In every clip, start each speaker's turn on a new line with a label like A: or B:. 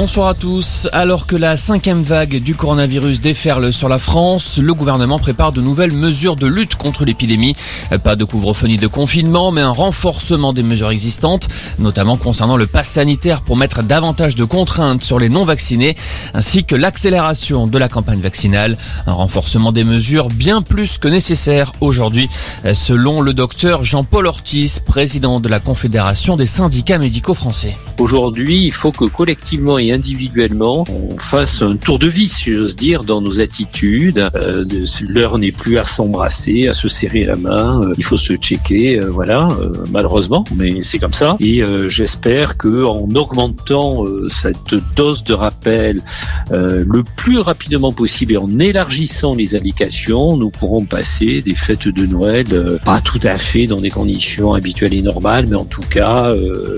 A: Bonsoir à tous. Alors que la cinquième vague du coronavirus déferle sur la France, le gouvernement prépare de nouvelles mesures de lutte contre l'épidémie. Pas de couvre-feu de confinement, mais un renforcement des mesures existantes, notamment concernant le pass sanitaire pour mettre davantage de contraintes sur les non-vaccinés, ainsi que l'accélération de la campagne vaccinale. Un renforcement des mesures bien plus que nécessaire aujourd'hui, selon le docteur Jean-Paul Ortiz, président de la Confédération des syndicats médicaux français.
B: Aujourd'hui, il faut que collectivement et individuellement, on fasse un tour de vis, si j'ose dire, dans nos attitudes. Euh, L'heure n'est plus à s'embrasser, à se serrer la main. Euh, il faut se checker, euh, voilà, malheureusement, mais c'est comme ça. Et j'espère que en augmentant cette dose de rappel le plus rapidement possible et en élargissant les indications, nous pourrons passer des fêtes de Noël pas tout à fait dans des conditions habituelles et normales, mais en tout cas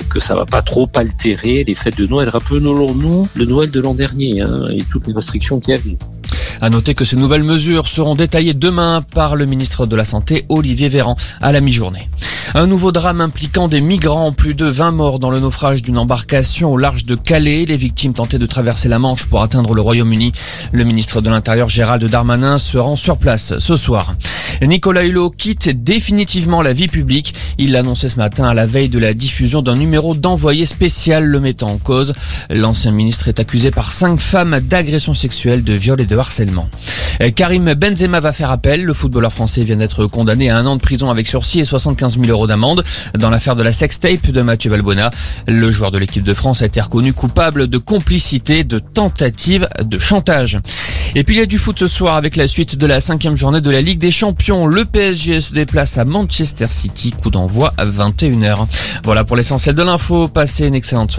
B: que ça va pas trop les fêtes de Noël. Rappelons nous le Noël de l'an dernier hein, et toutes les restrictions qu'il y avait.
A: À noter que ces nouvelles mesures seront détaillées demain par le ministre de la Santé, Olivier Véran, à la mi-journée. Un nouveau drame impliquant des migrants, plus de 20 morts dans le naufrage d'une embarcation au large de Calais. Les victimes tentaient de traverser la Manche pour atteindre le Royaume-Uni. Le ministre de l'Intérieur, Gérald Darmanin, se rend sur place ce soir. Nicolas Hulot quitte définitivement la vie publique. Il l'a annoncé ce matin à la veille de la diffusion d'un numéro d'envoyé spécial le mettant en cause. L'ancien ministre est accusé par cinq femmes d'agression sexuelle, de viol et de harcèlement. Karim Benzema va faire appel. Le footballeur français vient d'être condamné à un an de prison avec sursis et 75 000 euros d'amende dans l'affaire de la sextape de Mathieu Valbona. Le joueur de l'équipe de France a été reconnu coupable de complicité, de tentative de chantage. Et puis il y a du foot ce soir avec la suite de la cinquième journée de la Ligue des Champions. Le PSG se déplace à Manchester City, coup d'envoi à 21h. Voilà pour l'essentiel de l'info. Passez une excellente soirée.